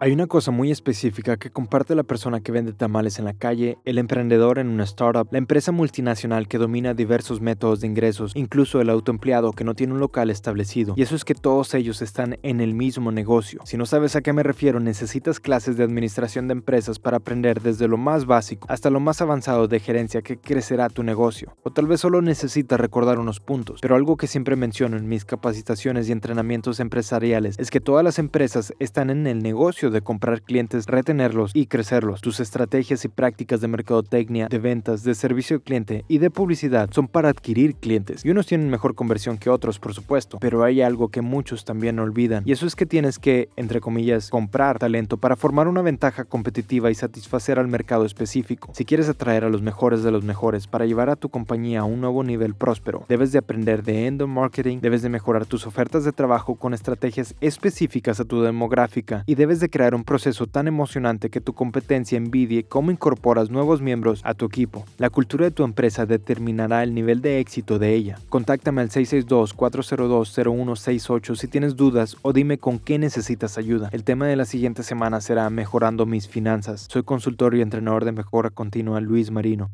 Hay una cosa muy específica que comparte la persona que vende tamales en la calle, el emprendedor en una startup, la empresa multinacional que domina diversos métodos de ingresos, incluso el autoempleado que no tiene un local establecido. Y eso es que todos ellos están en el mismo negocio. Si no sabes a qué me refiero, necesitas clases de administración de empresas para aprender desde lo más básico hasta lo más avanzado de gerencia que crecerá tu negocio. O tal vez solo necesitas recordar unos puntos, pero algo que siempre menciono en mis capacitaciones y entrenamientos empresariales es que todas las empresas están en el negocio de comprar clientes, retenerlos y crecerlos. Tus estrategias y prácticas de mercadotecnia, de ventas, de servicio al cliente y de publicidad son para adquirir clientes. Y unos tienen mejor conversión que otros, por supuesto, pero hay algo que muchos también olvidan y eso es que tienes que, entre comillas, comprar talento para formar una ventaja competitiva y satisfacer al mercado específico. Si quieres atraer a los mejores de los mejores para llevar a tu compañía a un nuevo nivel próspero, debes de aprender de endo marketing, debes de mejorar tus ofertas de trabajo con estrategias específicas a tu demográfica y debes de crear un proceso tan emocionante que tu competencia envidie cómo incorporas nuevos miembros a tu equipo. La cultura de tu empresa determinará el nivel de éxito de ella. Contáctame al 662-402-0168 si tienes dudas o dime con qué necesitas ayuda. El tema de la siguiente semana será Mejorando mis finanzas. Soy consultor y entrenador de mejora continua Luis Marino.